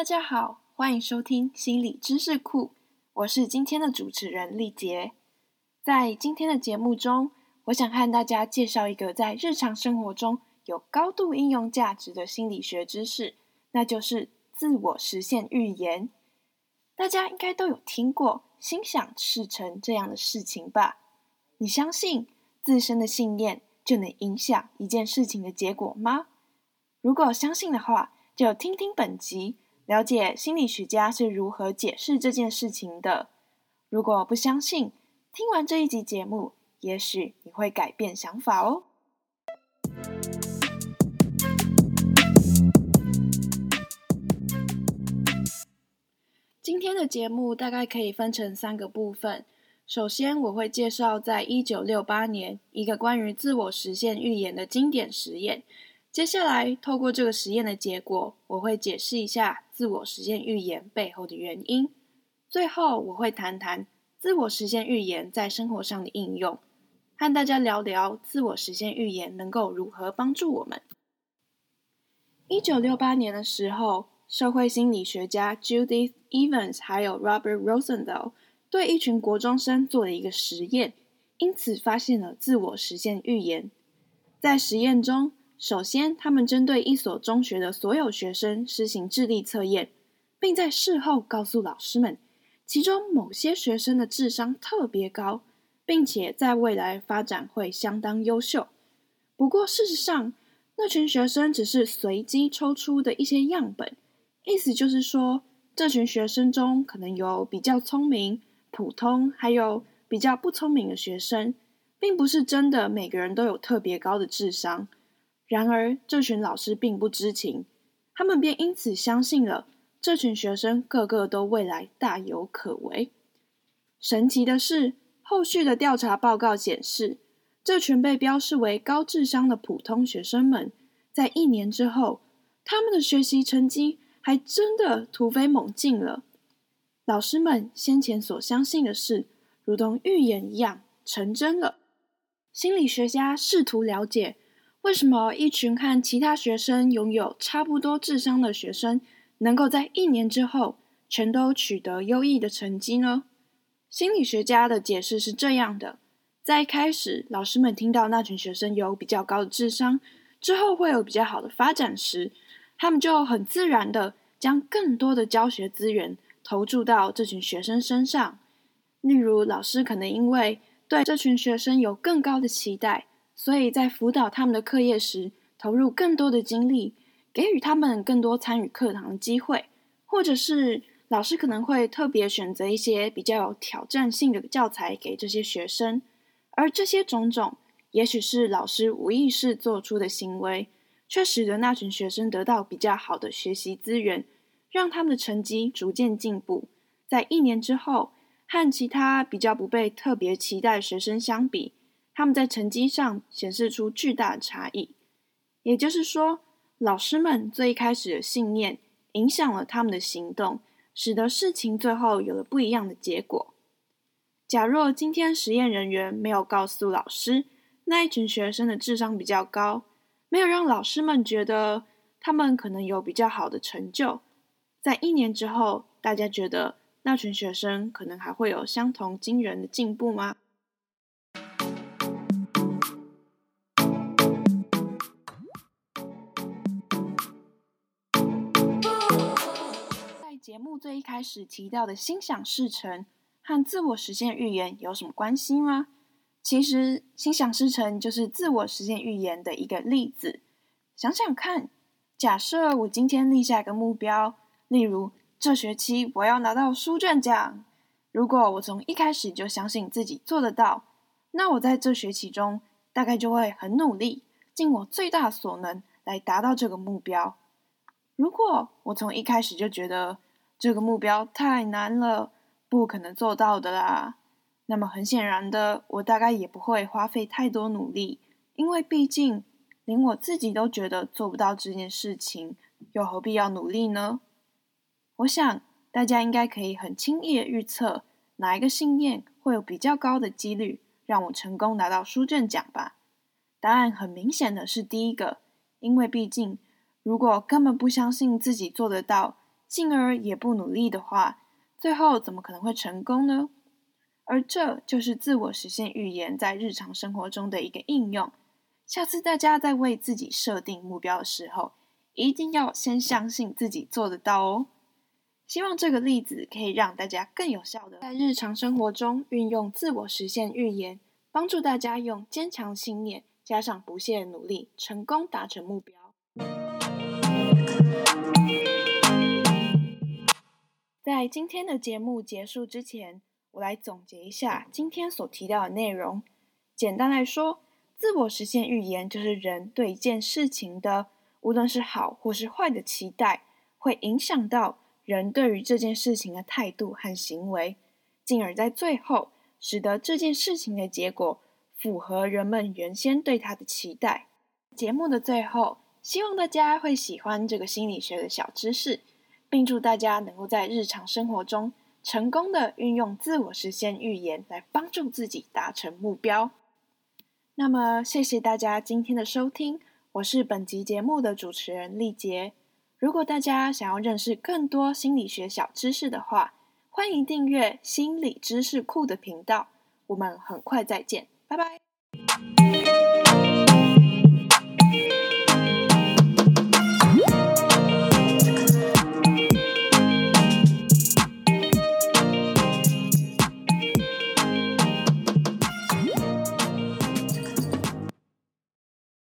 大家好，欢迎收听心理知识库，我是今天的主持人丽杰。在今天的节目中，我想和大家介绍一个在日常生活中有高度应用价值的心理学知识，那就是自我实现预言。大家应该都有听过“心想事成”这样的事情吧？你相信自身的信念就能影响一件事情的结果吗？如果相信的话，就听听本集，了解心理学家是如何解释这件事情的。如果不相信，听完这一集节目，也许你会改变想法哦。今天的节目大概可以分成三个部分。首先，我会介绍在一九六八年一个关于自我实现预言的经典实验。接下来，透过这个实验的结果，我会解释一下自我实现预言背后的原因。最后，我会谈谈自我实现预言在生活上的应用，和大家聊聊自我实现预言能够如何帮助我们。一九六八年的时候，社会心理学家 Judith Evans 还有 Robert Rosenthal。对一群国中生做了一个实验，因此发现了自我实现预言。在实验中，首先他们针对一所中学的所有学生实行智力测验，并在事后告诉老师们，其中某些学生的智商特别高，并且在未来发展会相当优秀。不过，事实上，那群学生只是随机抽出的一些样本，意思就是说，这群学生中可能有比较聪明。普通还有比较不聪明的学生，并不是真的每个人都有特别高的智商。然而，这群老师并不知情，他们便因此相信了这群学生个个都未来大有可为。神奇的是，后续的调查报告显示，这群被标示为高智商的普通学生们，在一年之后，他们的学习成绩还真的突飞猛进了。老师们先前所相信的事，如同预言一样成真了。心理学家试图了解，为什么一群和其他学生拥有差不多智商的学生，能够在一年之后全都取得优异的成绩呢？心理学家的解释是这样的：在一开始，老师们听到那群学生有比较高的智商，之后会有比较好的发展时，他们就很自然的将更多的教学资源。投注到这群学生身上，例如老师可能因为对这群学生有更高的期待，所以在辅导他们的课业时投入更多的精力，给予他们更多参与课堂的机会，或者是老师可能会特别选择一些比较有挑战性的教材给这些学生，而这些种种，也许是老师无意识做出的行为，却使得那群学生得到比较好的学习资源。让他们的成绩逐渐进步，在一年之后，和其他比较不被特别期待的学生相比，他们在成绩上显示出巨大的差异。也就是说，老师们最一开始的信念影响了他们的行动，使得事情最后有了不一样的结果。假若今天实验人员没有告诉老师那一群学生的智商比较高，没有让老师们觉得他们可能有比较好的成就。在一年之后，大家觉得那群学生可能还会有相同惊人的进步吗？节目最一开始提到的心想事成和自我实现预言有什么关系吗？其实，心想事成就是自我实现预言的一个例子。想想看，假设我今天立下一个目标。例如，这学期我要拿到书卷奖。如果我从一开始就相信自己做得到，那我在这学期中大概就会很努力，尽我最大所能来达到这个目标。如果我从一开始就觉得这个目标太难了，不可能做到的啦，那么很显然的，我大概也不会花费太多努力，因为毕竟连我自己都觉得做不到这件事情，又何必要努力呢？我想大家应该可以很轻易的预测哪一个信念会有比较高的几率让我成功拿到书卷奖吧？答案很明显的是第一个，因为毕竟如果根本不相信自己做得到，进而也不努力的话，最后怎么可能会成功呢？而这就是自我实现预言在日常生活中的一个应用。下次大家在为自己设定目标的时候，一定要先相信自己做得到哦。希望这个例子可以让大家更有效的在日常生活中运用自我实现预言，帮助大家用坚强信念加上不懈努力，成功达成目标。在今天的节目结束之前，我来总结一下今天所提到的内容。简单来说，自我实现预言就是人对一件事情的，无论是好或是坏的期待，会影响到。人对于这件事情的态度和行为，进而，在最后使得这件事情的结果符合人们原先对他的期待。节目的最后，希望大家会喜欢这个心理学的小知识，并祝大家能够在日常生活中成功的运用自我实现预言来帮助自己达成目标。那么，谢谢大家今天的收听，我是本集节目的主持人丽杰。如果大家想要认识更多心理学小知识的话，欢迎订阅心理知识库的频道。我们很快再见，拜拜。